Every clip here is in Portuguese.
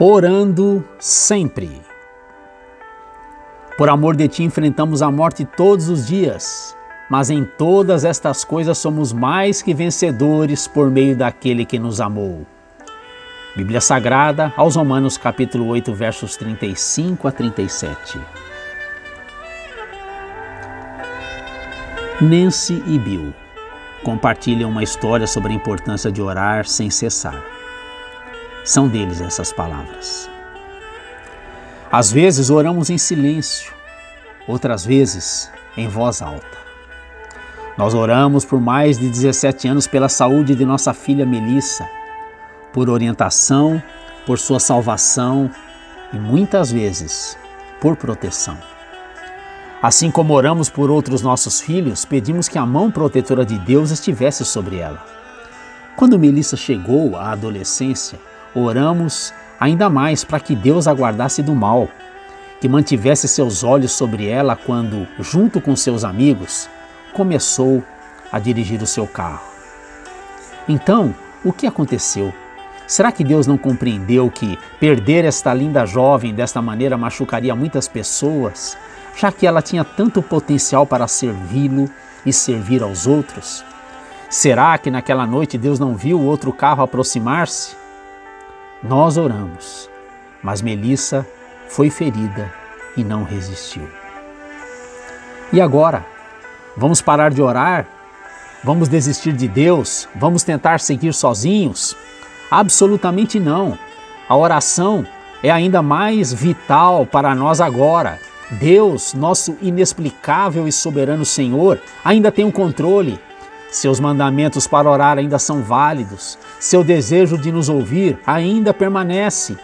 Orando sempre. Por amor de ti enfrentamos a morte todos os dias, mas em todas estas coisas somos mais que vencedores por meio daquele que nos amou. Bíblia Sagrada, aos Romanos capítulo 8, versos 35 a 37. Nancy e Bill compartilham uma história sobre a importância de orar sem cessar. São deles essas palavras. Às vezes oramos em silêncio, outras vezes em voz alta. Nós oramos por mais de 17 anos pela saúde de nossa filha Melissa, por orientação, por sua salvação e muitas vezes por proteção. Assim como oramos por outros nossos filhos, pedimos que a mão protetora de Deus estivesse sobre ela. Quando Melissa chegou à adolescência, oramos ainda mais para que Deus a guardasse do mal, que mantivesse seus olhos sobre ela quando, junto com seus amigos, começou a dirigir o seu carro. Então, o que aconteceu? Será que Deus não compreendeu que perder esta linda jovem desta maneira machucaria muitas pessoas, já que ela tinha tanto potencial para servi-lo e servir aos outros? Será que naquela noite Deus não viu outro carro aproximar-se? Nós oramos, mas Melissa foi ferida e não resistiu. E agora? Vamos parar de orar? Vamos desistir de Deus? Vamos tentar seguir sozinhos? Absolutamente não. A oração é ainda mais vital para nós agora. Deus, nosso inexplicável e soberano Senhor, ainda tem o controle seus mandamentos para orar ainda são válidos, seu desejo de nos ouvir ainda permanece.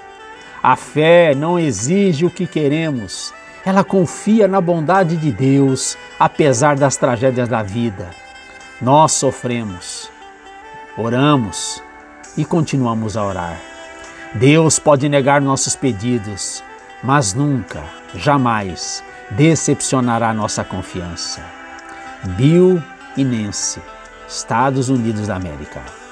A fé não exige o que queremos, ela confia na bondade de Deus, apesar das tragédias da vida. Nós sofremos, oramos e continuamos a orar. Deus pode negar nossos pedidos, mas nunca, jamais decepcionará nossa confiança. Bill e Nancy Estados Unidos da América.